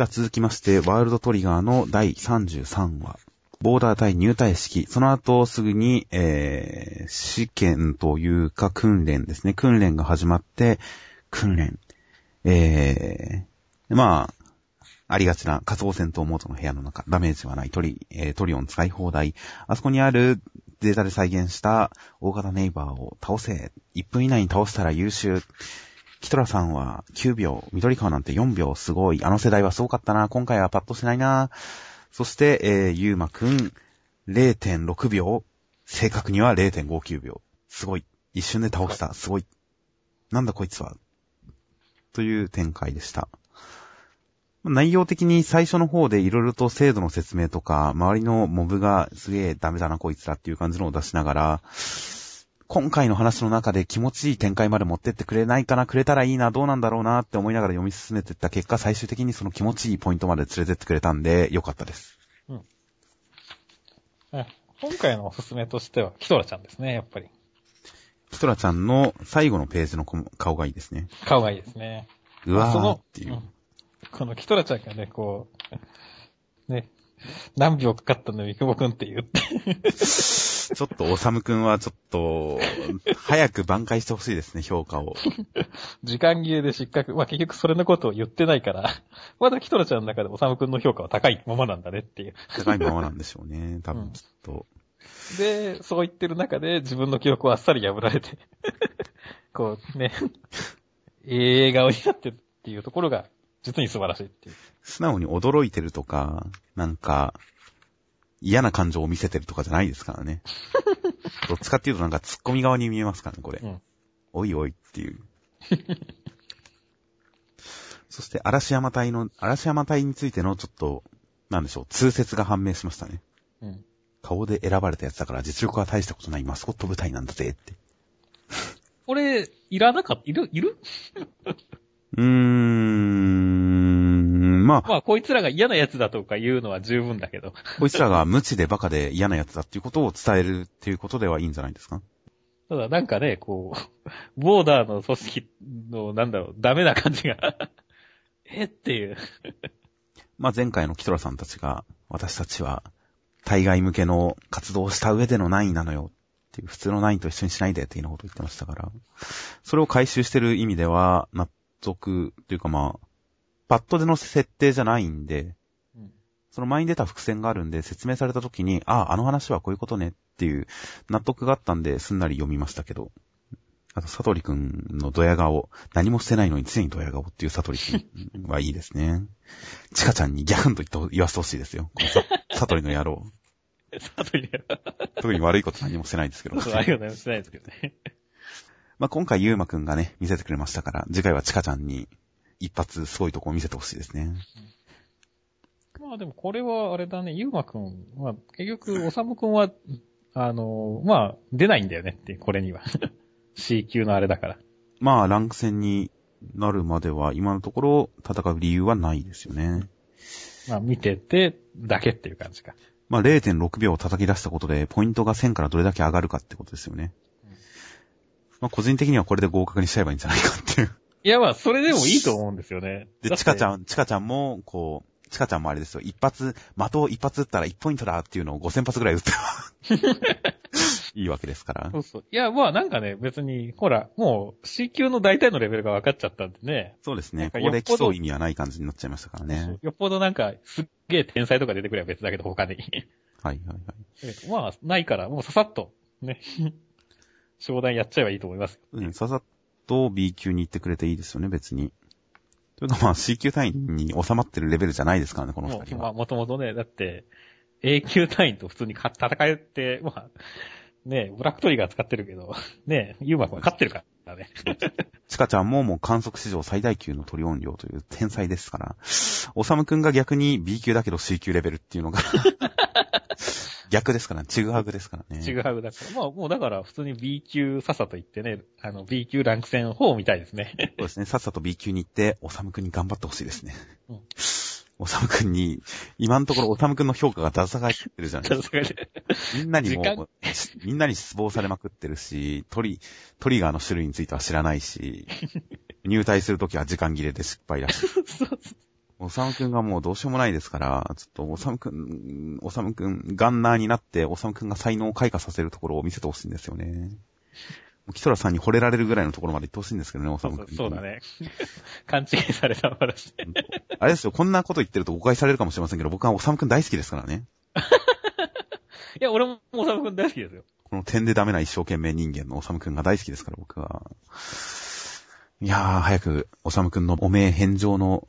では続きまして、ワールドトリガーの第33話。ボーダー対入隊式。その後すぐに、えー、試験というか訓練ですね。訓練が始まって、訓練。えー、まあ、ありがちな仮想戦闘モードの部屋の中、ダメージはないトリ、えー、トリオン使い放題。あそこにあるデータで再現した大型ネイバーを倒せ。1分以内に倒したら優秀。キトラさんは9秒、緑川なんて4秒、すごい。あの世代はすごかったな。今回はパッとしないな。そして、えー、ゆうまくん、0.6秒。正確には0.59秒。すごい。一瞬で倒した。すごい。なんだこいつは。という展開でした。内容的に最初の方でいろいろと制度の説明とか、周りのモブがすげえダメだなこいつらっていう感じのを出しながら、今回の話の中で気持ちいい展開まで持ってってくれないかな、くれたらいいな、どうなんだろうなって思いながら読み進めていった結果、最終的にその気持ちいいポイントまで連れてってくれたんで、よかったです。うん。今回のおすすめとしては、キトラちゃんですね、やっぱり。キトラちゃんの最後のページの顔がいいですね。顔がいいですね。うわーっていう。うんこのキトラちゃんがね、こう、ね、何秒かかったの、ミクボくんって言って。ちょっと、おさむくんはちょっと、早く挽回してほしいですね、評価を。時間切れで失格。まあ、結局それのことを言ってないから、まだキトラちゃんの中でおさむくんの評価は高いままなんだねっていう。高いままなんでしょうね、多分きっと。うん、で、そう言ってる中で自分の記憶をあっさり破られて こうね、ええ顔になってるっていうところが実に素晴らしいっていう。素直に驚いてるとか、なんか、嫌な感情を見せてるとかじゃないですからね。どっちかっていうとなんか突っ込み側に見えますからね、これ。うん、おいおいっていう。そして嵐山隊の、嵐山隊についてのちょっと、なんでしょう、通説が判明しましたね。うん。顔で選ばれたやつだから実力は大したことないマスコット部隊なんだぜって。これ、いらなかった、いるいる？うーん、まあ。まあ、こいつらが嫌な奴だとか言うのは十分だけど。こいつらが無知でバカで嫌な奴だっていうことを伝えるっていうことではいいんじゃないですか？ただなんかね、こう、ボーダーの組織の、なんだろう、ダメな感じが えっていう まあ前回のキトラさんたちが、私たちは、対外向けの活動をした上でのナインなのよっていう、普通のナインと一緒にしないでっていうようなことを言ってましたから、それを回収してる意味では、納続というかまあ、パッドでの設定じゃないんで、うん、その前に出た伏線があるんで、説明された時に、ああ、あの話はこういうことねっていう納得があったんで、すんなり読みましたけど。あと、サトリくんのドヤ顔、何もしてないのに常にドヤ顔っていうサトリくんはいいですね。チカちゃんにギャフンと言わせてほしいですよ。サトリの野郎。サトリの野郎。特に悪いこと何もしてないですけど。悪いこと何もしてないですけどね。まあ、今回ゆうまくんがね、見せてくれましたから、次回はちかちゃんに一発すごいとこを見せてほしいですね。まあでもこれはあれだね、ゆうまくんは、結局、おさむくんは、あの、まあ、出ないんだよねって、これには。C 級のあれだから。まあ、ランク戦になるまでは、今のところ戦う理由はないですよね。まあ、見てて、だけっていう感じか。まあ、0.6秒叩き出したことで、ポイントが1000からどれだけ上がるかってことですよね。まあ、個人的にはこれで合格にしちゃえばいいんじゃないかっていう。いや、まあ、それでもいいと思うんですよね。で、チカちゃん、チカちゃんも、こう、チカちゃんもあれですよ。一発、的を一発撃ったら1ポイントだっていうのを5000発ぐらい撃って いいわけですから。そうそう。いや、まあなんかね、別に、ほら、もう C 級の大体のレベルが分かっちゃったんでね。そうですね。ここで競う意味はない感じになっちゃいましたからね。よっぽどなんか、すっげえ天才とか出てくれば別だけど、他に。はいはいはい。まあ、ないから、もうささっと、ね。商談やっちゃえばいいと思います。うん、ささっと B 級に行ってくれていいですよね、別に。というかまあ C 級単位に収まってるレベルじゃないですからね、この二人は。まあもともとね、だって、A 級単位と普通に戦えて、まあ、ねブラックトリガー使ってるけど、ねユーマ君は勝ってるからね。チカちゃんももう観測史上最大級のトリオン量という天才ですから、おさむくんが逆に B 級だけど C 級レベルっていうのが 逆ですから、ちぐはぐですからね。ちぐはぐだから。まあもうだから普通に B 級さっさと行ってね、あの B 級ランク戦方みたいですね。そうですね。さっさと B 級に行って、おさむくんに頑張ってほしいですね。うん。おさむくんに、今のところおさむくんの評価がださがってるじゃないですか。みんなにもみんなに失望されまくってるし、トリ、トリガーの種類については知らないし、入隊するときは時間切れで失敗らしい。そうそうおさむくんがもうどうしようもないですから、ちょっとおさむくん、おさむくん、ガンナーになって、おさむくんが才能を開花させるところを見せてほしいんですよね。キトラさんに惚れられるぐらいのところまで行ってほしいんですけどね、おさむくん。そうだね。勘違いされた話。あれですよ、こんなこと言ってると誤解されるかもしれませんけど、僕はおさむくん大好きですからね。いや、俺もおさむくん大好きですよ。この点でダメな一生懸命人間のおさむくんが大好きですから、僕は。いやー、早く、おさむくんのお名返上の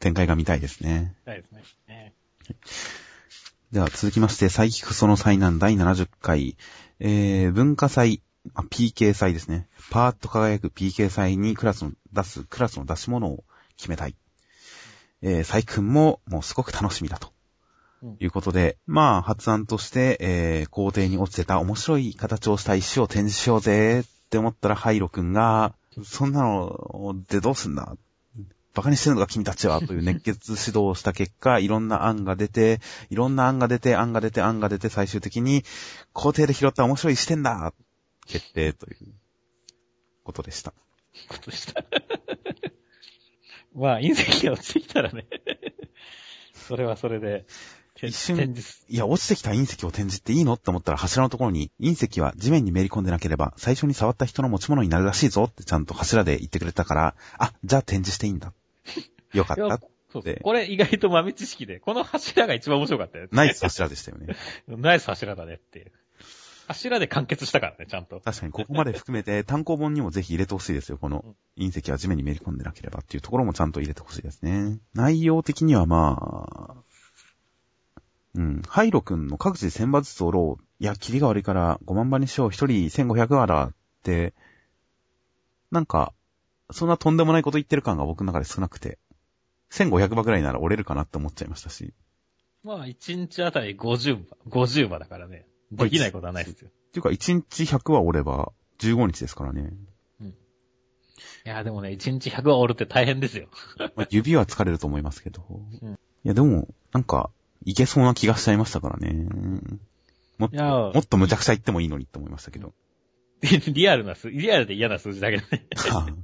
展開が見たいですね。ないですね。ねでは続きまして、サイキクソの災難第70回、えー、文化祭、あ、PK 祭ですね。パーッと輝く PK 祭にクラスの出す、クラスの出し物を決めたい。えー、サイ君ももうすごく楽しみだと。うんいうことで、まあ、発案として、えー、校庭に落ちてた面白い形をした石を展示しようぜって思ったら、ハイロ君が、そんなのでどうすんだバカにしてるのか君たちはという熱血指導をした結果、いろんな案が出て、いろんな案が出て、案が出て、案が出て、最終的に、校庭で拾った面白い視点だ決定ということでした。ことでした。まあ、隕石が落ちてきたらね。それはそれで、て一瞬いや、落ちてきた隕石を展示っていいのって思ったら柱のところに、隕石は地面にめり込んでなければ、最初に触った人の持ち物になるらしいぞってちゃんと柱で言ってくれたから、あ、じゃあ展示していいんだ。よかった。そうそうで。これ意外と豆知識で、この柱が一番面白かったよ。ナイス柱でしたよね。ナイス柱だねっていう。柱で完結したからね、ちゃんと。確かにここまで含めて単行本にもぜひ入れてほしいですよ。この隕石は地面にめり込んでなければっていうところもちゃんと入れてほしいですね。内容的にはまあ、うん、ハイロ君の各自選抜数をろう。いや、キリが悪いから5万番にしよう。一人1500話だって、なんか、そんなとんでもないこと言ってる感が僕の中で少なくて、1500話ぐらいなら折れるかなって思っちゃいましたし。まあ、1日あたり50馬、50馬だからね。できないことはないですよ。っていうか、1日100話折れば15日ですからね。いや、でもね、1日100羽折るって大変ですよ。まあ、指は疲れると思いますけど。うんいや、でも、なんか、いけそうな気がしちゃいましたからね。もっと、もっと無茶苦茶言ってもいいのにって思いましたけど。リアルな数、リアルで嫌な数字だけどね。は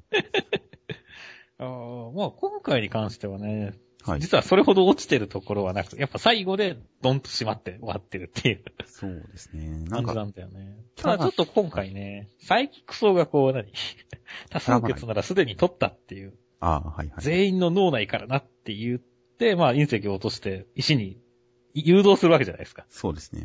あーまあ、今回に関してはね、あはい。実はそれほど落ちてるところはなくて、やっぱ最後でドンと閉まって終わってるっていうそうですね。なんか、感じなんだよね。ただちょっと今回ね、サイキクソがこう何 多数決ならすでに取ったっていう、ああ、はいはい。全員の脳内からなって言って、まあ隕石を落として石に誘導するわけじゃないですか。そうですね。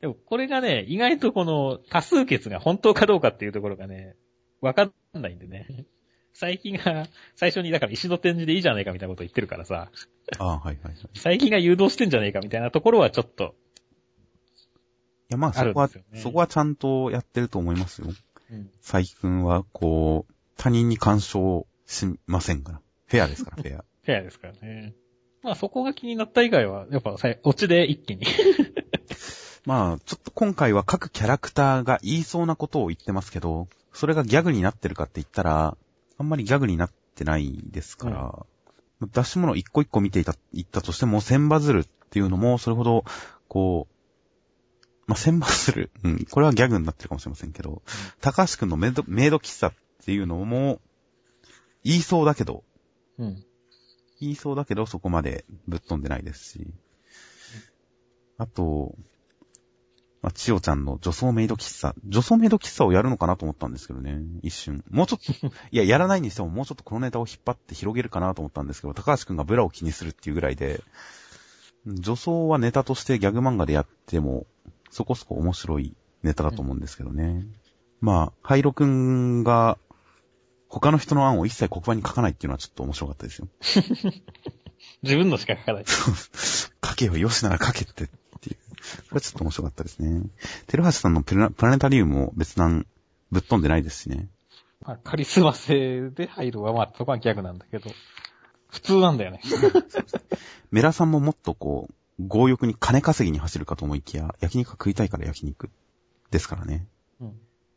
でもこれがね、意外とこの多数決が本当かどうかっていうところがね、わかんないんでね。最近が、最初にだから石の展示でいいじゃねえかみたいなこと言ってるからさ、ああ、はいはいはい。い最近が誘導してんじゃねえかみたいなところはちょっと、や、まあ、そこは、ねそこはちゃんとやってると思いますよ。うん佐伯くんは、こう、他人に干渉しませんから。フェアですから、フェア。フェアですからね。まあそこが気になった以外は、やっぱさ、オチで一気に。まあ、ちょっと今回は各キャラクターが言いそうなことを言ってますけど、それがギャグになってるかって言ったら、あんまりギャグになってないですから、出し物一個一個見ていた、言ったとしても、千羽鶴っていうのも、それほど、こう、まあ、千羽鶴、うん、これはギャグになってるかもしれませんけど、高橋くんのメイド、メイド喫茶っていうのも、言いそうだけど、うん。言いそうだけど、そこまでぶっ飛んでないですし。あと、まあ、千代ちゃんの女装メイド喫茶。女装メイド喫茶をやるのかなと思ったんですけどね。一瞬。もうちょっと、いや、やらないにしてももうちょっとこのネタを引っ張って広げるかなと思ったんですけど、高橋くんがブラを気にするっていうぐらいで、女装はネタとしてギャグ漫画でやっても、そこそこ面白いネタだと思うんですけどね。まあ、ハイロくんが、他の人の案を一切黒板に書かないっていうのはちょっと面白かったですよ。自分のしか書かない。書けよ、よしなら書けって。これちょっと面白かったですね。テルハシさんのプラネタリウムも別段ぶっ飛んでないですしね。まあ、カリスマ性で入るは、まあ、そこは逆なんだけど、普通なんだよね。メラさんももっとこう、強欲に金稼ぎに走るかと思いきや、焼肉が食いたいから焼肉ですからね。うん。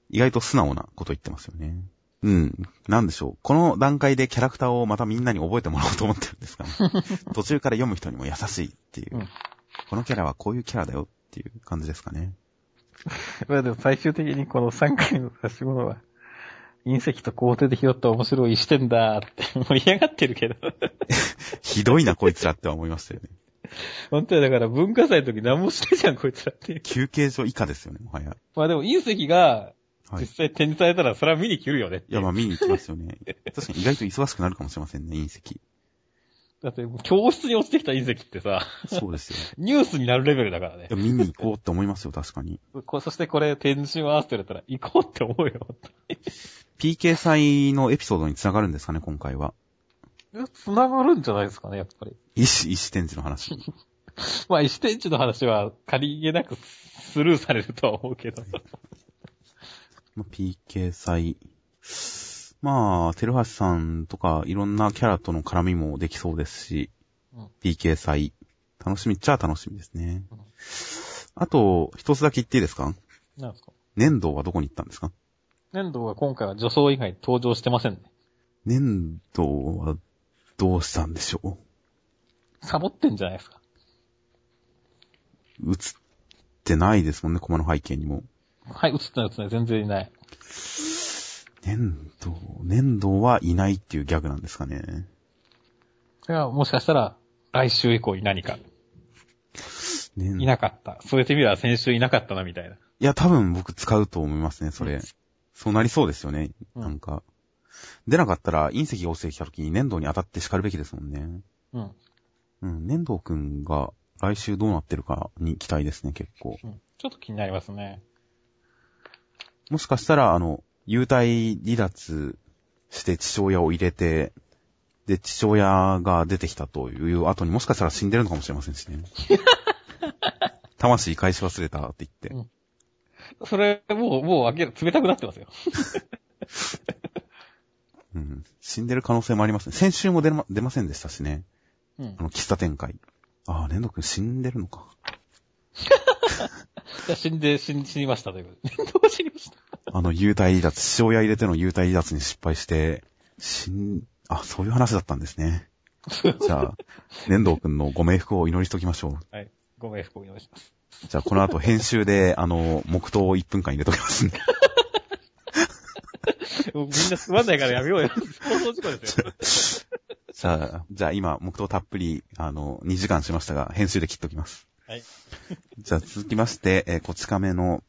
意外と素直なこと言ってますよね。うん。なんでしょう。この段階でキャラクターをまたみんなに覚えてもらおうと思ってるんですかね。途中から読む人にも優しいっていう。うんこのキャラはこういうキャラだよっていう感じですかね。まあでも最終的にこの3回の出し物は、隕石と校庭で拾った面白い石点だーって盛り上がってるけど。ひどいな、こいつらって思いましたよね。本当はだから文化祭の時何もしてないじゃん、こいつらって。休憩所以下ですよね、もはや。まあでも隕石がはい。実際展示されたらそれは見に来るよねっていや、まあ見に行きますよね。確かに意外と忙しくなるかもしれませんね、隕石。だって教室に落ちてきた隕石ってさ、そうですよ。ニュースになるレベルだからねいや、。見に行こうって思いますよ、確かに。こそしてこれ展示しますって言われたら行こうって思うよ。PK 祭のエピソードに繋がるんですかね、今回は。繋がるんじゃないですかね、やっぱり。石、石展示の話。まあ、石天地の話は仮げなくスルーされるとは思うけど。まあ PK 祭。まあ、テルハシさんとか、いろんなキャラとの絡みもできそうですし、うん PK 祭。楽しみっちゃ楽しみですねうん。あと、一つだけ言っていいですか？なんですか？粘土はどこに行ったんですか？粘土が今回は女装以外登場してませんね。粘土はどうしたんでしょサボってんじゃないですか？う映ってないですもんね、コマの背景にも。はい、映ってない映ってない、全然いない。粘土、粘土はいないっていうギャグなんですかね。いや、もしかしたら、来週以降に何か、粘いなかった。そうやってみれば先週いなかったな、みたいな。いや、多分僕使うと思いますね、それ。そうなりそうですよね。うんなんか。出なかったら隕石が落ちてきた時に粘土に当たって叱るべきですもんね。うん。うん、粘土くんが来週どうなってるかに期待ですね、結構。うん。ちょっと気になりますね。もしかしたら、あの、幽体離脱して父親を入れて、で、父親が出てきたという後にもしかしたら死んでるのかもしれませんしね。魂返し忘れたって言って。それ、もう、もう開ける、冷たくなってますよ。うん。死んでる可能性もありますね。先週も出ま、出ませんでしたしね。うんあ。の、喫茶店会。ああ、粘土くん死んでるのか。死んで、死にましたということで。どう死にましたあの、幽体離脱、父親入れての幽体離脱に失敗して、死ん、あ、そういう話だったんですね。じゃあ、粘土くんのご冥福をお祈りしときましょう。はい。ご冥福をお願いします。じゃあ、この後編集で、あの、黙祷を1分間入れときますんで。もうみんなつまんないからやめようよ。放送事故ですよ。じゃあ、じゃあ今、黙祷たっぷり、あの、2時間しましたが、編集で切っときます。はい。じゃあ続きまして、えーこち亀の、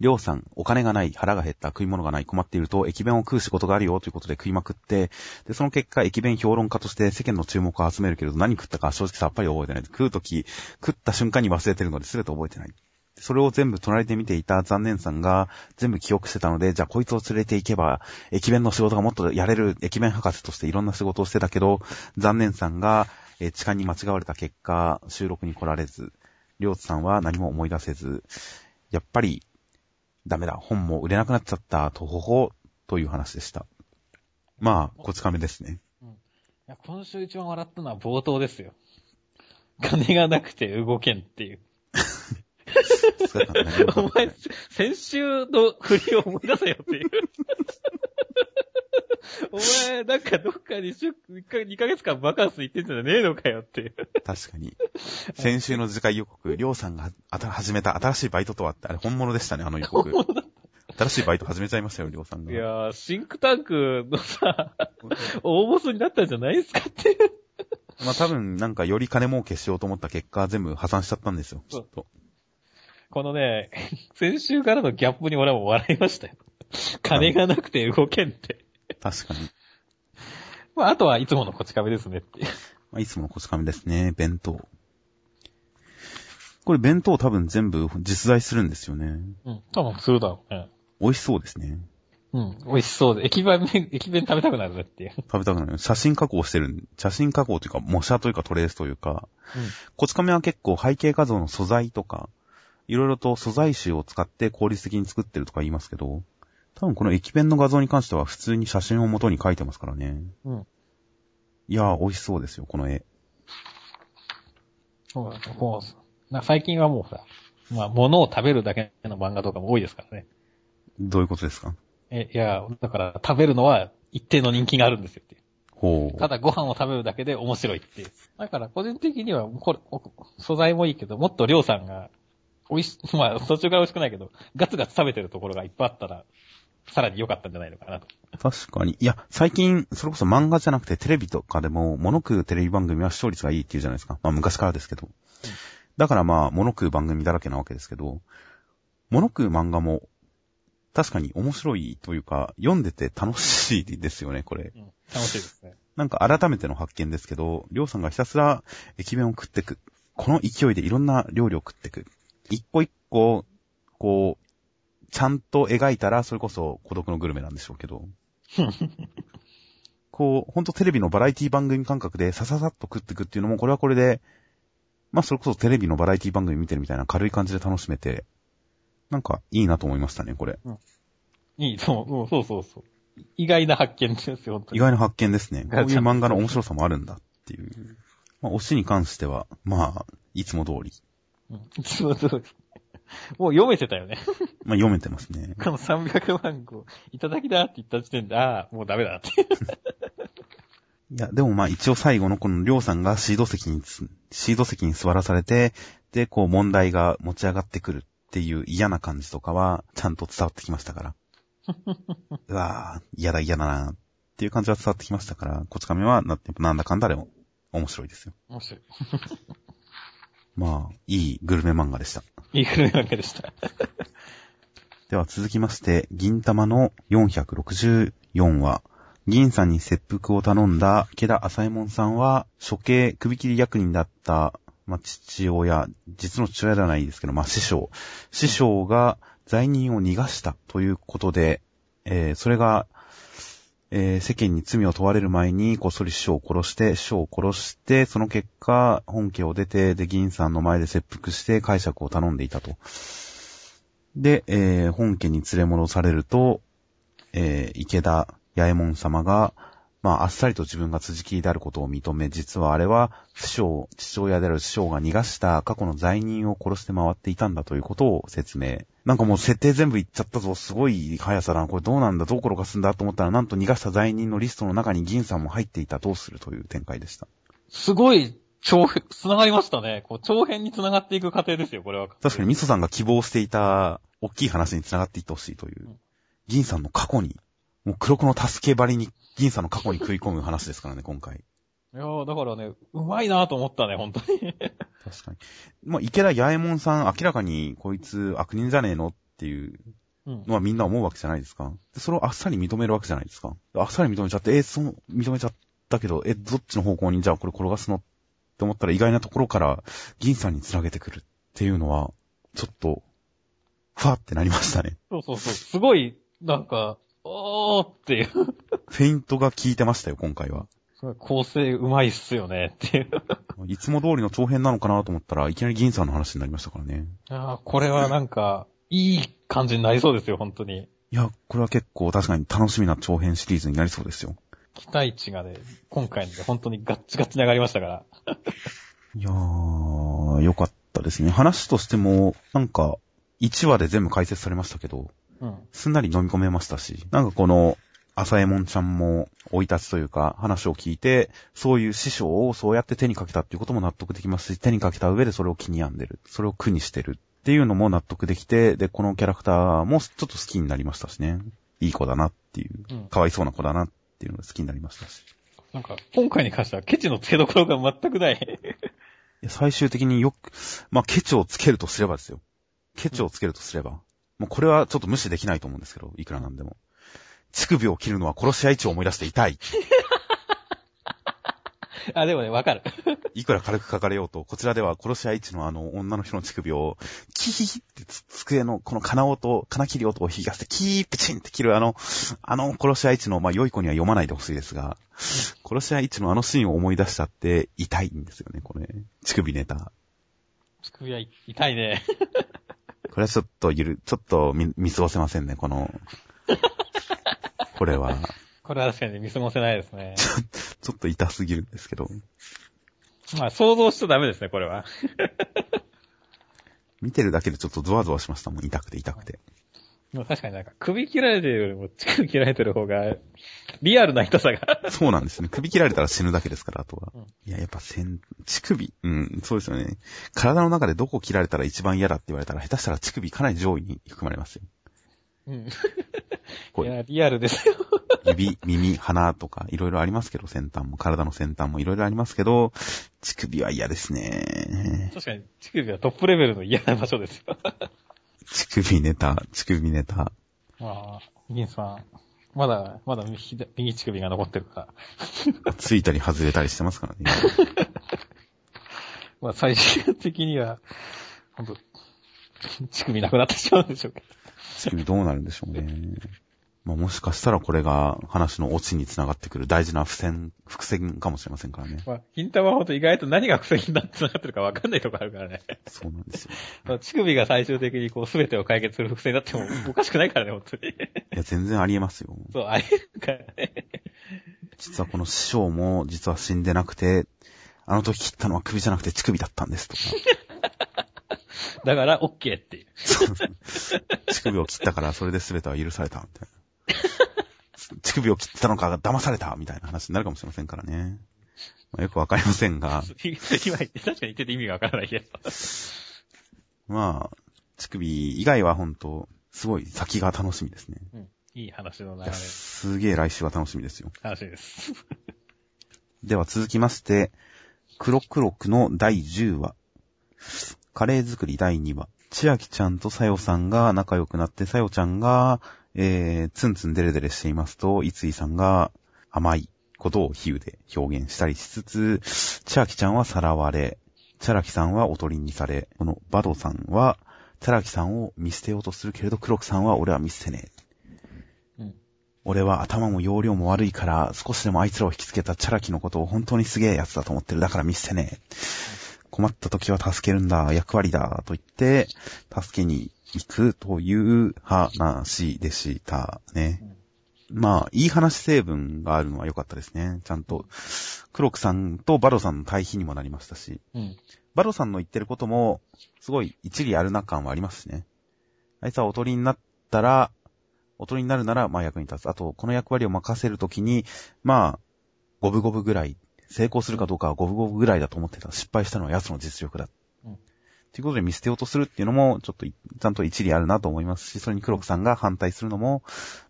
りょうさん、お金がない、腹が減った、食い物がない、困っていると、駅弁を食う仕事があるよということで食いまくって、で、その結果、駅弁評論家として世間の注目を集めるけれど、何食ったか正直さっぱり覚えてない。食うとき、食った瞬間に忘れてるので全て覚えてない。それを全部隣で見ていた残念さんが全部記憶してたので、じゃあこいつを連れて行けば、駅弁の仕事がもっとやれる駅弁博士としていろんな仕事をしてたけど、残念さんが、え痴漢に間違われた結果、収録に来られず、りょうつさんは何も思い出せず、やっぱり、ダメだ、本も売れなくなっちゃった、とほほ、という話でした。まあ、こち亀ですね。いや今週一番笑ったのは冒頭ですよ。金がなくて動けんっていう。お前、先週の振りを思い出せよっていう。お前、なんかどっかに週、1ヶ2ヶ月間バカンス行ってんじゃねえのかよっていう。確かに。先週の次回予告、りょうさんがあた始めた新しいバイトとはって、あれ本物でしたね、あの予告。新しいバイト始めちゃいましたよ、りょうさんが。いやー、シンクタンクのさ、大ボスになったんじゃないですかっていう。まあ多分、なんかより金儲けしようと思った結果、全部破産しちゃったんですよ、きっと。このね、先週からのギャップに俺はもう笑いましたよ。金がなくて動けんって。確かに。まあ、あとはいつものこち亀ですねっていう。まあ、いつものこち亀ですね、弁当。これ弁当多分全部実在するんですよね。うん、多分するだろうね。美味しそうですね。うん、美味しそうで、駅弁、駅弁食べたくなるねっていう。食べたくなる。写真加工してる。写真加工というか、模写というかトレースというか、うん。こち亀は結構背景画像の素材とか、いろいろと素材集を使って効率的に作ってるとか言いますけど、多分この駅弁の画像に関しては普通に写真を元に描いてますからね。うん。いやー、美味しそうですよ、この絵。そうだね。こう、な最近はもうさ、まあ、物を食べるだけの漫画とかも多いですからね。どういうことですか？え、いや、だから食べるのは一定の人気があるんですよって。ほう。ただご飯を食べるだけで面白いっていう。だから個人的には、これ、お素材もいいけど、もっとりょうさんが、美味し、まあ途中から美味しくないけど、ガツガツ食べてるところがいっぱいあったら、さらに良かったんじゃないのかなと。確かに。いや、最近、それこそ漫画じゃなくてテレビとかでも、物食うテレビ番組は視聴率がいいっていうじゃないですか。まあ昔からですけど。だからまあ、物食う番組だらけなわけですけど、物食う漫画も、確かに面白いというか、読んでて楽しいですよね、これ。うん、楽しいですね。なんか改めての発見ですけど、りょうさんがひたすら駅弁を食ってく。この勢いでいろんな料理を食ってく。一個一個、こう、ちゃんと描いたら、それこそ孤独のグルメなんでしょうけど。こう、ほんとテレビのバラエティ番組感覚でさささっと食ってくっていうのも、これはこれで、まあそれこそテレビのバラエティ番組見てるみたいな軽い感じで楽しめて、なんかいいなと思いましたね、これ。いい、そう、うんそうそうそう。意外な発見ですよ。意外な発見ですね。こういう漫画の面白さもあるんだっていう。まあ推しに関しては、まあ、いつも通り。うんそうそう。もう読めてたよね。まあ読めてますね。この300万個、いただきだって言った時点で、ああ、もうダメだって。いや、でもまあ一応最後のこのりょうさんがシード席につ、シード席に座らされて、で、こう問題が持ち上がってくるっていう嫌な感じとかは、ちゃんと伝わってきましたから。うわぁ、嫌だ嫌だなっていう感じは伝わってきましたから、こち亀はな、なんだかんだでも面白いですよ。面白い。まあ、いいグルメ漫画でした。いいグルメ漫画でした。では続きまして、銀玉の464話。銀さんに切腹を頼んだ池田浅右衛門さんは、処刑首切り役人だった、まあ、父親、実の父親ではないですけど、まあ、師匠。師匠が罪人を逃がしたということで、えーそれが、えー世間に罪を問われる前に、こっそり師匠を殺して、師匠を殺して、その結果、本家を出て、で、銀さんの前で切腹して解釈を頼んでいたと。で、えー本家に連れ戻されると、えー池田八右衛門様が、まあ、あっさりと自分が辻切りであることを認め、実はあれは、師匠、父親である師匠が逃がした過去の罪人を殺して回っていたんだということを説明。なんかもう設定全部言っちゃったぞ、すごい速さだな、これどうなんだ、どう転がすんだと思ったら、なんと逃がした罪人のリストの中に銀さんも入っていた、どうするという展開でした。すごい、長編、繋がりましたね。こう、長編に繋がっていく過程ですよ、これは。確かに、ミソさんが希望していた、大きい話に繋がっていってほしいといううん。銀さんの過去に、もう黒子の助け張りに、銀さんの過去に食い込む話ですからね、今回。いやーだからね、うまいなと思ったね、本当に。確かに。まあ、池田八右衛門さん、明らかにこいつ悪人じゃねえのっていううん。のはみんな思うわけじゃないですか。でそれをあっさり認めるわけじゃないですか。あっさり認めちゃって、え、その、認めちゃったけど、え、どっちの方向にじゃあこれ転がすのって思ったら意外なところから銀さんに繋げてくるっていうのは、ちょっと、ふわってなりましたね。そうそうそう。すごい、なんか、おーっていう。フェイントが効いてましたよ、今回は。構成うまいっすよねっていう。いつも通りの長編なのかなと思ったらいきなり銀さんの話になりましたからね。あーこれはなんか、いい感じになりそうですよ、本当に。いや、これは結構確かに楽しみな長編シリーズになりそうですよ。期待値がね、今回ので本当にガッチガチに上がりましたから。いやー、よかったですね。話としても、なんか、1話で全部解説されましたけど、うん。すんなり飲み込めましたし、なんかこの、浅右衛門ちゃんも、追い立ちというか、話を聞いて、そういう師匠をそうやって手にかけたっていうことも納得できますし、手にかけた上でそれを気に病んでる。それを苦にしてるっていうのも納得できて、で、このキャラクターもちょっと好きになりましたしね。いい子だなっていう、うんかわいそうな子だなっていうのが好きになりましたし。なんか、今回に関してはケチの付けどころが全くない。最終的によく、まあ、ケチをつけるとすればですよ。ケチをつけるとすれば。もうこれはちょっと無視できないと思うんですけど、いくらなんでも。乳首を切るのは殺し合い地を思い出して痛い。あ、でもね、わかる。いくら軽く書かれようと、こちらでは殺し合い地のあの女の人の乳首を、キーってつ机のこの金音、金切り音を引き出して、キープチンって切るあの、あの殺し合い地の、まあ、良い子には読まないでほしいですが、殺し合い地のあのシーンを思い出したって痛いんですよね、これ。乳首ネタ。乳首は痛いね。これはちょっとゆる、ちょっと見見過ごせませんね、この、これは、これは確かに見過ごせないですね。ちょっと痛すぎるんですけど、まあ、想像しちゃダメですね、これは。見てるだけでちょっとゾワゾワしましたもん、痛くて痛くて。でも確かになんか、首切られてるよりも乳首切られてる方が、リアルな痛さが。そうなんですね。首切られたら死ぬだけですから、あとは。うんいや、やっぱ先、乳首、うん、そうですよね。体の中でどこ切られたら一番嫌だって言われたら、下手したら乳首かなり上位に含まれますよ。うん。こいうや、リアルですよ。指、耳、鼻とかいろいろありますけど、先端も、体の先端もいろいろありますけど、乳首は嫌ですね。確かに、乳首はトップレベルの嫌な場所ですよ。乳首ネタ、乳首ネタ。まあ、銀さん、まだ、まだ右左右乳首が残ってるから。ついたり外れたりしてますからね。まあ、最終的には、ほんと、乳首なくなってしまうんでしょうけど。乳首どうなるんでしょうね。まあ、もしかしたらこれが話のオチにつながってくる大事な伏線、伏線かもしれませんからね。まあ、金玉はほんと意外と何が癖になってながってるかわかんないとこあるからね。そうなんですよ。まあ乳首が最終的にこう全てを解決する伏線になってもおかしくないからね、ほんとに。いや、全然ありえますよ。そう、ありえるからね。実はこの師匠も実は死んでなくて、あの時切ったのは首じゃなくて乳首だったんですとか。だから、オッケーって。乳首を切ったからそれで全ては許された、みたいな。乳首を切ったのかが騙された、みたいな話になるかもしれませんからね。まあ、よくわかりませんが、今言って、確かに言ってて意味がわからないけど。まあ、乳首以外は本当すごい先が楽しみですね。うん。いい話の流れ。すげえ来週は楽しみですよ。楽しみです。では続きまして、クロクロクの第10話。カレー作り第2話。千秋ちゃんとさよさんが仲良くなって、さよちゃんが、えー、ツンツンデレデレしていますと、いついさんが甘いことを比喩で表現したりしつつ、千秋ちゃんはさらわれ、チャラキさんはおとりにされ、このバドさんは、チャラキさんを見捨てようとするけれど、クロクさんは俺は見捨てねえ。うん。俺は頭も容量も悪いから、少しでもあいつらを引きつけたチャラキのことを本当にすげえやつだと思ってる。だから見捨てねえ。困った時は助けるんだ、役割だ、と言って、助けに行くという話でしたね。まあ、いい話成分があるのは良かったですね。ちゃんと、クロクさんとバドさんの対比にもなりましたし、うん。バドさんの言ってることも、すごい一理あるな感はありますしね。あいつはおとりになったら、おとりになるなら、まあ役に立つ。あと、この役割を任せるときに、まあ、五分五分ぐらい、成功するかどうかは五分五分ぐらいだと思ってた。失敗したのは奴の実力だ。うんということで見捨てようとするっていうのも、ちょっとい、ちゃんと一理あるなと思いますし、それに黒木さんが反対するのも、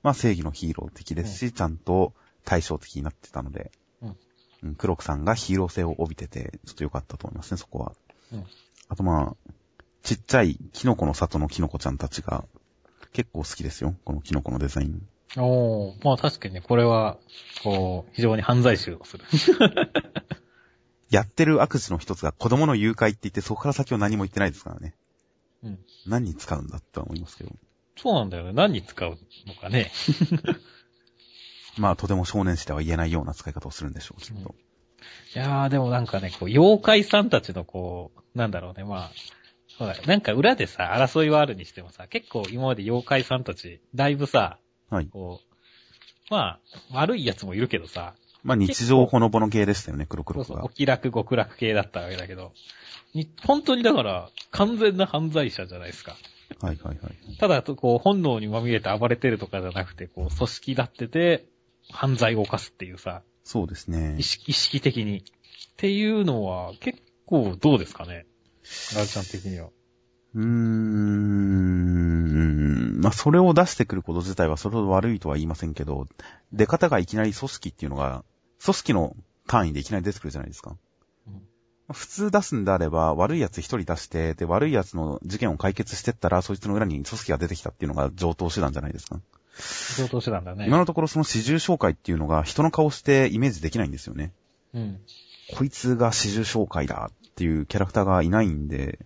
まあ正義のヒーロー的ですし、ちゃんと対照的になってたので、うんうん、黒木さんがヒーロー性を帯びてて、ちょっと良かったと思いますね、そこは。うんあとまあ、ちっちゃいキノコの里のキノコちゃんたちが、結構好きですよ、このキノコのデザイン。おー、まあ確かにね、これは、こう、非常に犯罪集をする。やってる悪事の一つが子供の誘拐って言って、そこから先は何も言ってないですからね。うん。何に使うんだって思いますけど。そうなんだよね。何に使うのかね。まあ、とても少年誌では言えないような使い方をするんでしょう、きっと。いやー、でもなんかね、こう、妖怪さんたちのこう、なんだろうね、まあ、そうだよなんか裏でさ、争いはあるにしてもさ、結構今まで妖怪さんたち、だいぶさ、はい。こう、まあ、悪いやつもいるけどさ、まあ、日常ほのぼの系でしたよね、黒黒がそうそう、お。気楽極楽系だったわけだけど、に本当にだから、完全な犯罪者じゃないですか。はいはいはい。ただ、こう、本能にまみれて暴れてるとかじゃなくて、こう、組織立ってて、犯罪を犯すっていうさ、そうですね意。識、意識的に。っていうのは、結構どうですかねラルちゃん的には。うーん。まあ、それを出してくること自体はそれほど悪いとは言いませんけど、出方がいきなり組織っていうのが、組織の単位でいきなり出てくるじゃないですか。うん普通出すんであれば、悪い奴一人出して、で、悪い奴の事件を解決してったら、そいつの裏に組織が出てきたっていうのが上等手段じゃないですか。上等手段だね。今のところその始終紹介っていうのが人の顔してイメージできないんですよね。うん。こいつが始終紹介だっていうキャラクターがいないんで、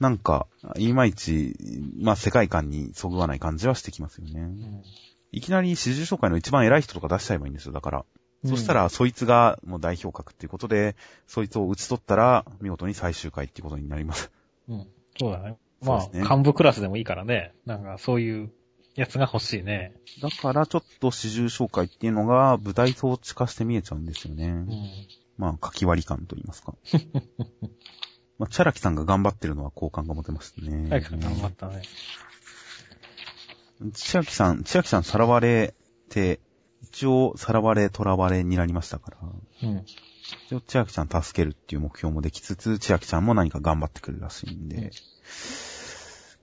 なんか、いまいち、まあ世界観にそぐわない感じはしてきますよね。うんいきなり始終紹介の一番偉い人とか出しちゃえばいいんですよ、だから。そしたら、そいつがもう代表格っていうことで、そいつを打ち取ったら、見事に最終回っていうことになります。うん。そうだね。まあ、ね幹部クラスでもいいからね。なんか、そういうやつが欲しいね。だから、ちょっと始終紹介っていうのが、舞台装置化して見えちゃうんですよね。うん。まあ、書き割り感と言いますか。まあ、チャラキさんが頑張ってるのは好感が持てましたね。早く頑張ったね。千秋さん、千秋さんさらわれて、一応さらわれ、囚われになりましたから、うん。一応千秋ちゃん助けるっていう目標もできつつ、千秋ちゃんも何か頑張ってくるらしいんで、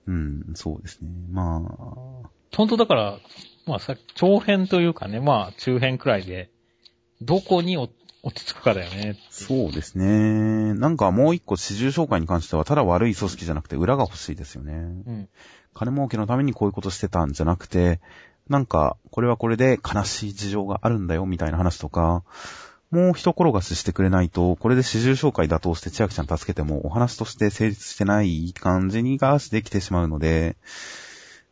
うん、そうですね。まあ、本当だから、まあさ、長編というかね、まあ中編くらいで、どこに落ち着くかだよね。そうですね。なんかもう一個始終紹介に関しては、ただ悪い組織じゃなくて裏が欲しいですよね。うん。金儲けのためにこういうことしてたんじゃなくて、なんか、これはこれで悲しい事情があるんだよ、みたいな話とか、もう一転がししてくれないと、これで始終紹介打倒して千秋ちゃん助けても、お話として成立してない感じにができてしまうので、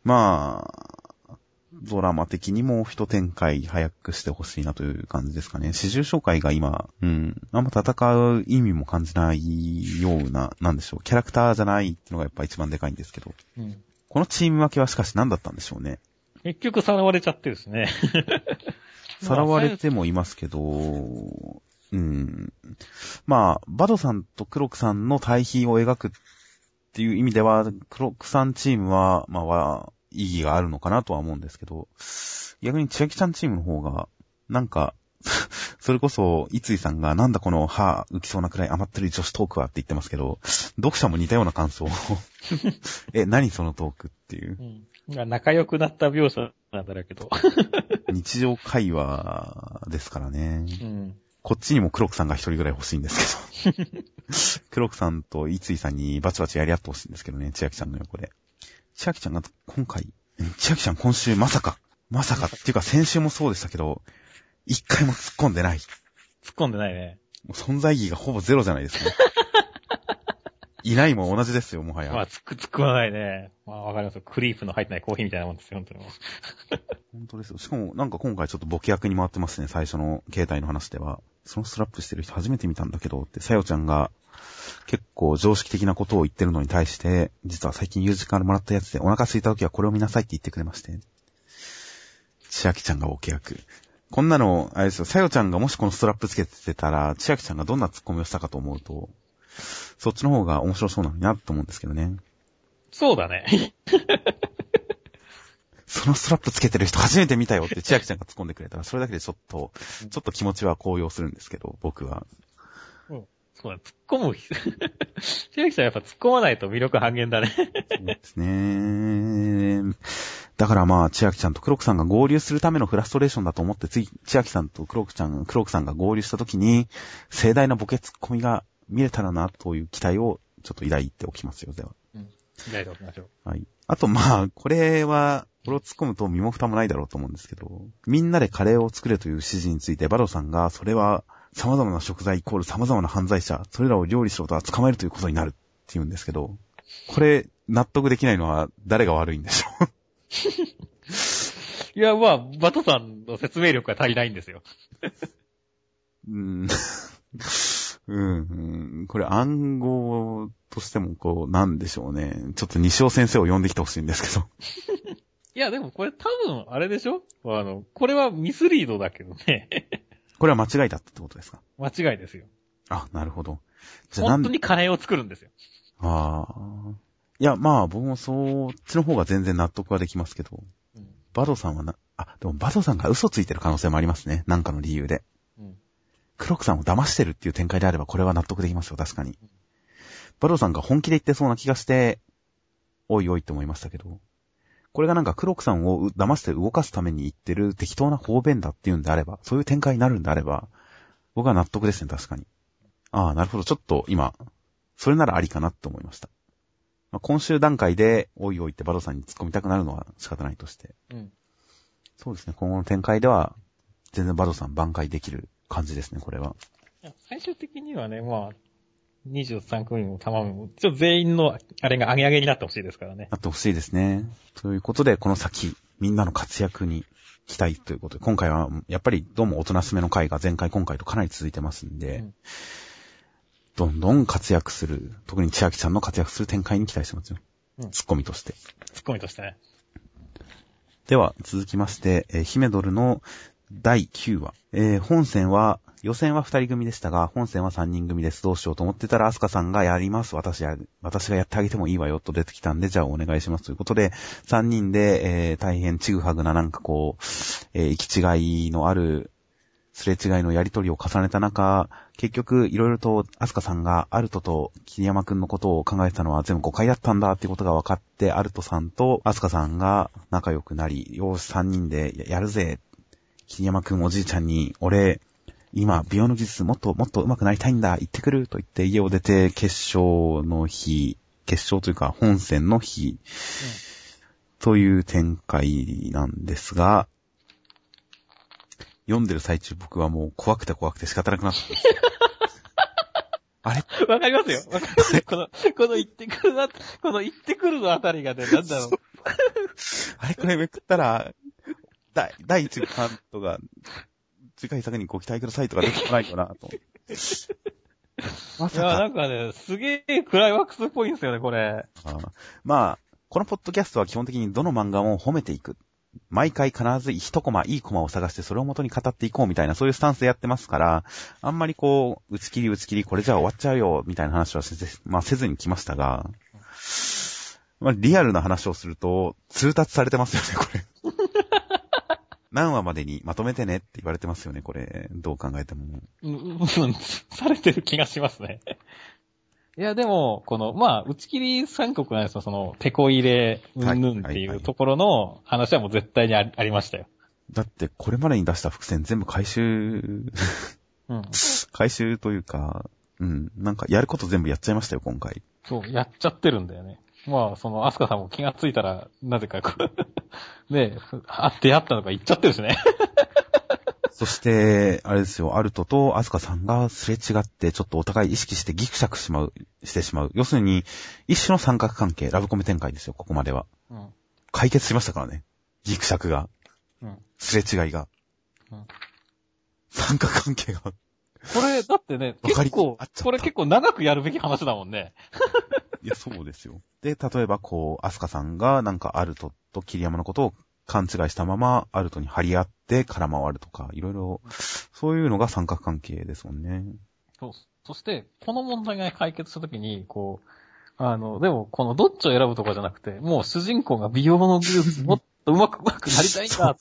まあ、ドラマ的にも一展開早くしてほしいなという感じですかね。始終紹介が今、うん、あんま戦う意味も感じないような、なんでしょう、キャラクターじゃないっていうのがやっぱ一番でかいんですけど。うん。このチーム分けはしかし何だったんでしょうね。結局さらわれちゃってですね。さらわれてもいますけど、うん。まあ、バドさんとクロクさんの対比を描くっていう意味では、クロクさんチームは、まあ、は意義があるのかなとは思うんですけど、逆に千秋ちゃんチームの方が、なんか、それこそ、いついさんが、なんだこの歯浮きそうなくらい余ってる女子トークはって言ってますけど、読者も似たような感想を。え、何そのトークっていう。うん。仲良くなった描写なんだろうけど。日常会話ですからね。うん。こっちにもクロクさんが一人ぐらい欲しいんですけど。クロクさんとイツイさんにバチバチやり合ってほしいんですけどね、千秋ちゃんの横で。千秋ちゃんが今回、千秋ちゃん今週まさか、まさかっていうか先週もそうでしたけど、一回も突っ込んでない。突っ込んでないね。もう存在意義がほぼゼロじゃないですか。いないも同じですよ、もはや。まあ、つく、突っ込まないね。まあ、わかりますよ。クリープの入ってないコーヒーみたいなもんですよ、本当に。本当ですよ。しかも、なんか今回ちょっとボケ役に回ってますね、最初の携帯の話では。そのストラップしてる人初めて見たんだけど、って、さよちゃんが結構常識的なことを言ってるのに対して、実は最近友人からもらったやつで、お腹空いた時はこれを見なさいって言ってくれまして。千秋ちゃんがボケ役。こんなの、あれですよ、さよちゃんがもしこのストラップつけてたら、千秋ちゃんがどんなツッコミをしたかと思うと、そっちの方が面白そうなのになと思うんですけどね。そうだね。そのストラップつけてる人初めて見たよって千秋ちゃんが突っ込んでくれたら、それだけでちょっと、ちょっと気持ちは高揚するんですけど、僕は。そうだ、突っ込む。千秋さんやっぱ突っ込まないと魅力半減だね。そうですね。だからまあ、千秋ちゃんと黒木さんが合流するためのフラストレーションだと思って、つい、千秋さんと黒木ちゃん、黒木さんが合流した時に、盛大なボケツッコミが見れたらな、という期待をちょっと抱いておきますよ、では。うん。抱いておきましょう。はい。あとまあ、これは、これを突っ込むと身も蓋もないだろうと思うんですけど、みんなでカレーを作れという指示について、バドさんが、それは、様々な食材イコール様々な犯罪者、それらを料理しろとは捕まえるということになるって言うんですけど、これ、納得できないのは誰が悪いんでしょう？いや、まあ、バトさんの説明力が足りないんですよ。うーん。うん、うん。これ暗号としてもこう、なんでしょうね。ちょっと西尾先生を呼んできてほしいんですけど。いや、でもこれ多分、あれでしょ？あの、これはミスリードだけどね。これは間違いだったってことですか？間違いですよ。あ、なるほど。じゃあ本当にカレーを作るんですよ。ああ。いや、まあ、僕もそっちの方が全然納得はできますけど、うん。バドさんはな、あ、でもバドさんが嘘ついてる可能性もありますね。なんかの理由で。うん。クロックさんを騙してるっていう展開であれば、これは納得できますよ、確かに。バドさんが本気で言ってそうな気がして、おいおいって思いましたけど、これがなんかクロックさんを騙して動かすために言ってる適当な方便だっていうんであれば、そういう展開になるんであれば、僕は納得ですね、確かに。ああ、なるほど。ちょっと今、それならありかなって思いました。まあ、今週段階で、おいおいってバドさんに突っ込みたくなるのは仕方ないとして。うん。そうですね、今後の展開では、全然バドさん挽回できる感じですね、これは。最終的にはね、まあ、23組も玉も、ちょ全員の、あれが上げ上げになってほしいですからね。なってほしいですね。ということで、この先、みんなの活躍に期待ということで、今回は、やっぱりどうもおとなしめの回が前回今回とかなり続いてますんで、うんどんどん活躍する、特に千秋ちゃんの活躍する展開に期待してますよ。うんツッコミとして。ツッコミとしてね。では、続きまして、えーヒメドルの第9話。えー本戦は、予選は2人組でしたが、本戦は3人組です。どうしようと思ってたら、アスカさんがやります。私や、私がやってあげてもいいわよ、と出てきたんで、じゃあお願いします。ということで、3人で、えー大変ちぐはぐななんかこう、えー行き違いのあるすれ違いのやりとりを重ねた中、結局、いろいろと、アスカさんがアルトと桐山くんのことを考えてたのは全部誤解だったんだっていうことが分かって、アルトさんとアスカさんが仲良くなり、よし、三人でやるぜ。桐山くんおじいちゃんに、俺、今、美容の技術もっともっと上手くなりたいんだ、行ってくると言って家を出て、決勝の日、決勝というか本戦の日、うん、という展開なんですが、読んでる最中僕はもう怖くて怖くて仕方なくなって あれ？わかりますよ。わかりますよ。この、この行ってくるな、この行ってくるのあたりがね、なんだろう。あれ？これめくったら、第、第一部カントが、次回作にご期待くださいとか出てこないよな、と。まさか。いや、なんかね、すげえクライマックスっぽいんですよね、これ。あまあ、このポッドキャストは基本的にどの漫画も褒めていく。毎回必ず一コマ、いいコマを探してそれを元に語っていこうみたいな、そういうスタンスでやってますから、あんまりこう、打ち切り打ち切り、これじゃあ終わっちゃうよ、みたいな話はせず、まあせずに来ましたが、まあリアルな話をすると、通達されてますよね、これ。何話までにまとめてねって言われてますよね、これ。どう考えても。うん、されてる気がしますね。いや、でも、この、まあ、打ち切り三国なんですよ、その、手こ入れ、うんぬんっていうところの話はもう絶対にありましたよ。だって、これまでに出した伏線全部回収うん、回収というか、うん、なんかやること全部やっちゃいましたよ、今回。そう、やっちゃってるんだよね。まあ、その、アスカさんも気がついたら、なぜかこう ねえ、あってやったのか言っちゃってるしね。そして、あれですよ、アルトとアスカさんがすれ違って、ちょっとお互い意識してギクシャクしまう、してしまう。要するに、一種の三角関係、ラブコメ展開ですよ、ここまでは。うん、解決しましたからね。ギクシャクが。うん、すれ違いが。うん、三角関係が。これ、だってね、結構、これ結構長くやるべき話だもんね。いや、そうですよ。で、例えばこう、アスカさんがなんかアルトと桐山のことを勘違いしたまま、アルトに張り合って空回るとか、いろいろ、そういうのが三角関係ですもんね。そう。そして、この問題が解決したときに、こう、あの、でも、このどっちを選ぶとかじゃなくて、もう主人公が美容の技術もっと上手く上手くなりたいんだ。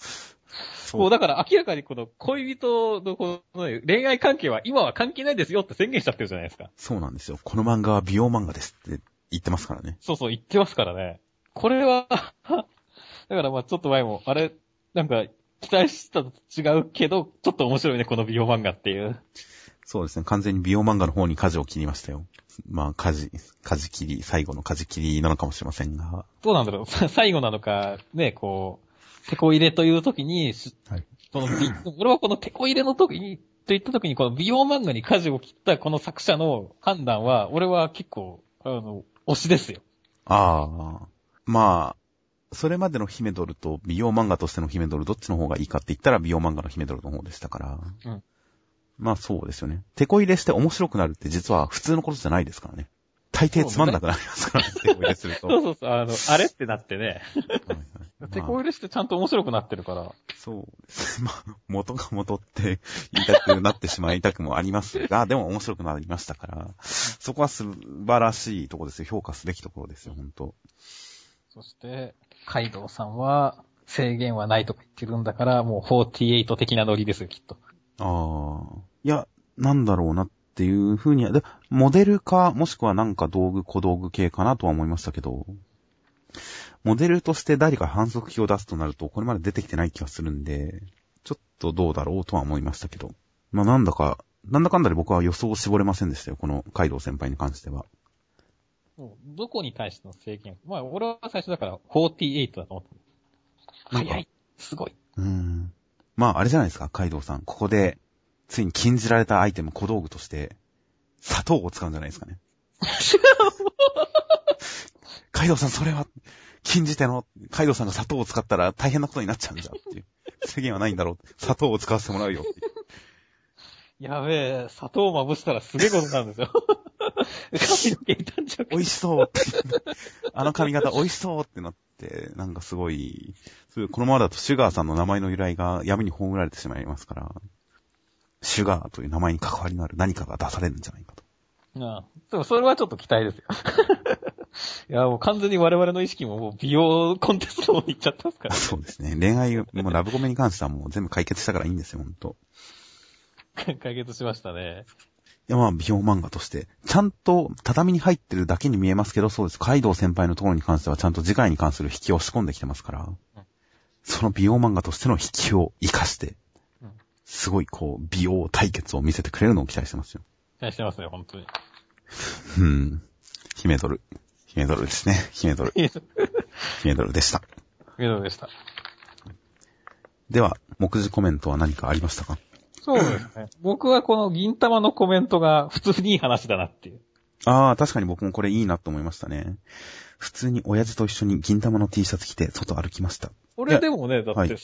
そう。だから明らかにこの恋人のこの恋愛関係は今は関係ないですよって宣言しちゃってるじゃないですか。そうなんですよ。この漫画は美容漫画ですって言ってますからね。そうそう、言ってますからね。これは だからまあちょっと前も、あれ、なんか、期待したと違うけど、ちょっと面白いね、この美容漫画っていう。そうですね。完全に美容漫画の方に舵を切りましたよ。まあ、舵、舵切り、最後の舵切りなのかもしれませんが。どうなんだろう 最後なのか、ね、こう、手こ入れという時に、はい、この 俺はこの手こ入れの時に、といった時に、この美容漫画に舵を切ったこの作者の判断は、俺は結構、あの、推しですよ。ああ。まあ、それまでのヒメドルと美容漫画としてのヒメドルどっちの方がいいかって言ったら美容漫画のヒメドルの方でしたから。うん。まあそうですよね。手こ入れして面白くなるって実は普通のことじゃないですからね。大抵つまんなくなりますからね、手こ入れすると。そうそうそう、あの、あれってなってね。手こ入れしてちゃんと面白くなってるから。そうですね。まあ、元が元って言いたくなってしまいたくもありますが、でも面白くなりましたから、そこは素晴らしいところですよ。評価すべきところですよ、本当そして、カイドウさんは制限はないとか言ってるんだから、もう48的なノリですよ、きっと。ああ。いや、なんだろうなっていうふうに、で、モデルか、もしくはなんか道具、小道具系かなとは思いましたけど、モデルとして誰か反則機を出すとなると、これまで出てきてない気がするんで、ちょっとどうだろうとは思いましたけど。まあなんだか、なんだかんだで僕は予想を絞れませんでしたよ、このカイドウ先輩に関しては。どこに対しての制限まあ、俺は最初だから48だと思った。早い。すごい。うん。まあ、あれじゃないですか、カイドウさん。ここで、ついに禁じられたアイテム、小道具として、砂糖を使うんじゃないですかね。カイドウさん、それは、禁じての、カイドウさんが砂糖を使ったら大変なことになっちゃうんだっていう。制限はないんだろう。砂糖を使わせてもらうよっていう。やべえ、砂糖をまぶしたらすげえことなんですよ。髪の毛傷んじゃう。美味しそうって。あの髪型美味しそうってなって、なんかすごい、このままだとシュガーさんの名前の由来が闇に葬られてしまいますから、シュガーという名前に関わりのある何かが出されるんじゃないかと。ああ。でもそれはちょっと期待ですよ。いや、もう完全に我々の意識ももう美容コンテストに行っちゃったんすから、そうですね。恋愛、もうラブコメに関してはもう全部解決したからいいんですよ、ほんと。解決しましたね。いや、まあ、美容漫画として、ちゃんと畳に入ってるだけに見えますけど、そうです。カイドウ先輩のところに関しては、ちゃんと次回に関する引きを仕込んできてますから、その美容漫画としての引きを活かしてうん、すごい、こう、美容対決を見せてくれるのを期待してますよ。期待してますね、本当に。うん。姫ドル。姫ドルですね。姫ドル。い い姫ドルでした。メドでした。では、目次コメントは何かありましたか？そうですね。僕はこの銀玉のコメントが普通にいい話だなっていう。ああ、確かに僕もこれいいなと思いましたね。普通に親父と一緒に銀玉の T シャツ着て外歩きました。い俺やでもね、だって、はい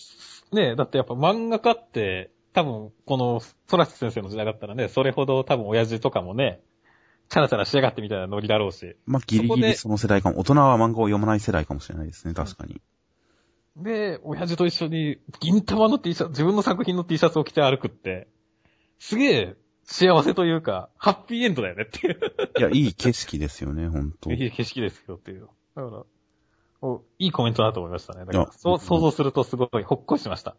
ね、だってやっぱ漫画家って、多分、この、トラス先生の時代だったらね、それほど多分親父とかもね、チャラチャラしやがってみたいなノリだろうし。まあ、ギリギリその世代かも。大人は漫画を読まない世代かもしれないですね、確かに。で、親父と一緒に銀玉の T シャツ、自分の作品の T シャツを着て歩くって、すげえ幸せというか、ハッピーエンドだよねっていう。いや、いい景色ですよね、ほんと。いい景色ですよっていう。だから、おいいコメントだと思いましたね。だからそう想像するとすごいほっこりしました。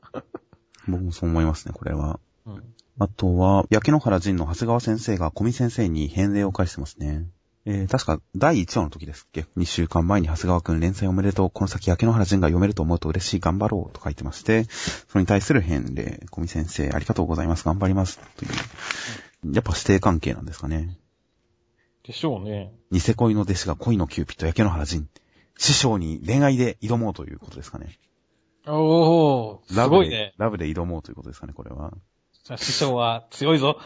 僕もそう思いますね、これは。うん。あとは、焼け野原仁の長谷川先生が小見先生に返礼を返してますね。えー、確か第1話の時ですっけ ?2 週間前に長谷川くん連載おめでとう。この先焼け野原仁が読めると思うと嬉しい。頑張ろう。と書いてまして、それに対する返礼。小見先生、ありがとうございます。頑張ります。という。やっぱ師弟関係なんですかね。でしょうね。ニセ恋の弟子が恋のキューピット焼け野原仁。師匠に恋愛で挑もうということですかね。おー、すラブでごいね。ラブで挑もうということですかね、これは。じゃあ師匠は強いぞ。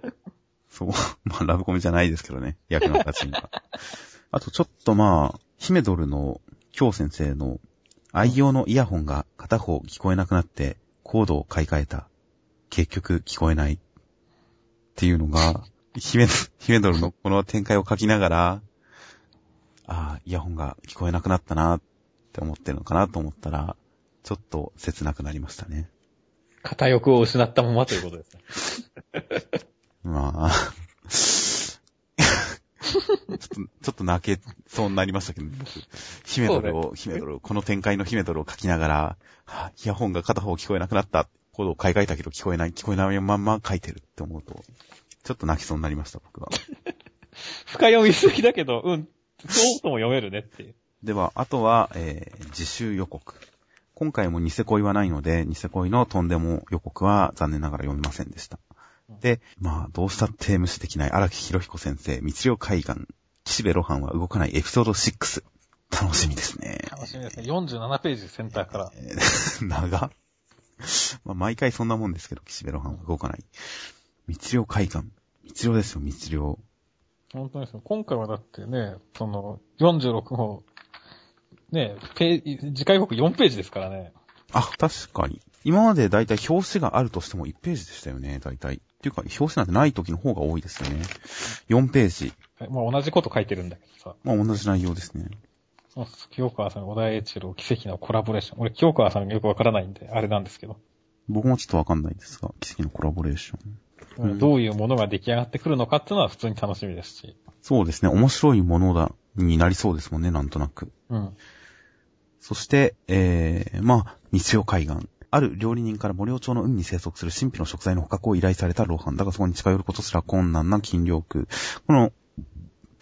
そう。まあ、ラブコメじゃないですけどね。役の形が。あと、ちょっとまあ、ヒメドルの京先生の愛用のイヤホンが片方聞こえなくなって、コードを買い替えた。結局聞こえない。っていうのが、ヒメ、ヒメドルのこの展開を書きながら、ああ、イヤホンが聞こえなくなったなって思ってるのかなと思ったら、ちょっと切なくなりましたね。片欲を失ったままということですね。まあ、ちょっと、ちょっと泣けそうになりましたけど、僕、ヒメドルを、ヒメドルを、この展開のヒメドルを書きながら、はあイヤホンが片方聞こえなくなった。コードを買い替えたけど聞こえない、聞こえないまんま書いてるって思うと、ちょっと泣きそうになりました、僕は。深読みすぎだけど、うん、そうとも読めるねっていう。では、あとは、えー、自習予告。今回もニセ恋はないので、ニセ恋のとんでも予告は残念ながら読めませんでした。で、まあ、どうしたって無視できない荒木博彦先生、密漁海岸、岸辺露伴は動かないエピソード6。楽しみですね。楽しみですね。47ページセンターから。えー長まあ、毎回そんなもんですけど、岸辺露伴は動かない。密漁海岸。密漁ですよ、密漁。本当ですよ。今回はだってね、その、46号、ね、次回予告4ページですからね。あ、確かに。今までだいたい表紙があるとしても1ページでしたよね、だいたい。っていうか、表紙なんてない時の方が多いですよね。4ページ。まあ同じこと書いてるんだけどさ。まあ同じ内容ですね。そう清川さん、小田栄一郎、奇跡のコラボレーション。俺、清川さんがよくわからないんで、あれなんですけど。僕もちょっとわかんないですが、奇跡のコラボレーション。うんどういうものが出来上がってくるのかっていうのは普通に楽しみですし。そうですね、面白いものだ、になりそうですもんね、なんとなく。うん。そして、えー、まあ、日曜海岸。ある料理人から森尾町の海に生息する神秘の食材の捕獲を依頼されたロハン。だがそこに近寄ることすら困難な金領区。この、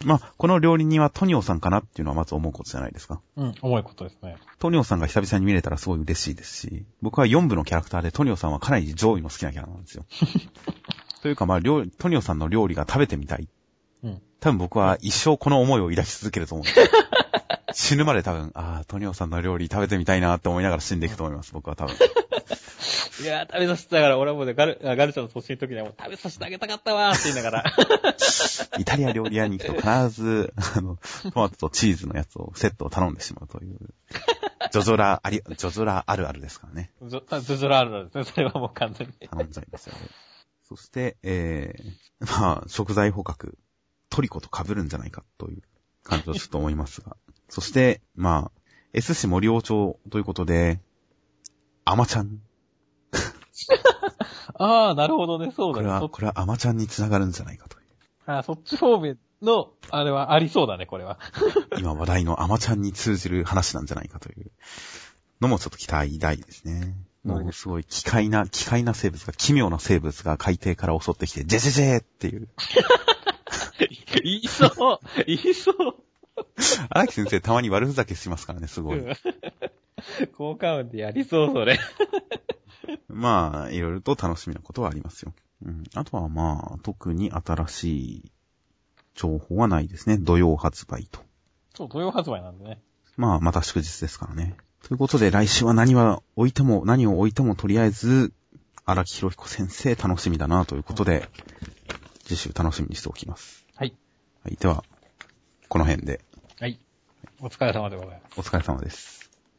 まあ、この料理人はトニオさんかなっていうのはまず思うことじゃないですか。うん、重いことですね。トニオさんが久々に見れたらすごい嬉しいですし、僕は4部のキャラクターでトニオさんはかなり上位の好きなキャラなんですよ。というかまあ、料理トニオさんの料理が食べてみたい。うん。多分僕は一生この思いを抱き続けると思う。死ぬまで多分、ああ、トニオさんの料理食べてみたいなって思いながら死んでいくと思います、僕は多分。いやー、食べさせてたから、俺はもうね、ガル、あガルちゃんの年の時にはもう食べさせてあげたかったわーって言いながら。イタリア料理屋に行くと必ず、あの、トマトとチーズのやつをセットを頼んでしまうという、ジョジョラあり、ジョジョラあるあるですからね。ジョ、ジョジョラールなんですね。それはもう完全に。頼んじゃいますよね。そして、えー、まあ、食材捕獲、トリコと被るんじゃないかという感じをちょっと思いますが。そして、まあ、S 市森尾町ということで、アマちゃん。ああ、なるほどね、そうだね。これは、そこれはアマちゃんに繋がるんじゃないかという。あーそっち方面の、あれはありそうだね、これは。今話題のアマちゃんに通じる話なんじゃないかというのもちょっと期待大ですね。もうすごい奇怪な、奇怪な生物が、奇妙な生物が海底から襲ってきて、ジェジェジェーってい う。言いそう言いそう荒木先生たまに悪ふざけしますからね、すごい。効果音でやりそう、それ。まあ、いろいろと楽しみなことはありますよ。うん。あとはまあ、特に新しい情報はないですね。土曜発売と。そう、土曜発売なんでね。まあ、また祝日ですからね。ということで、来週は何は置いても、何を置いてもとりあえず、荒木博彦先生楽しみだなということで、次週楽しみにしておきます。はい。はい。では、この辺で、はい。お疲れ様でございます。お疲れ様です。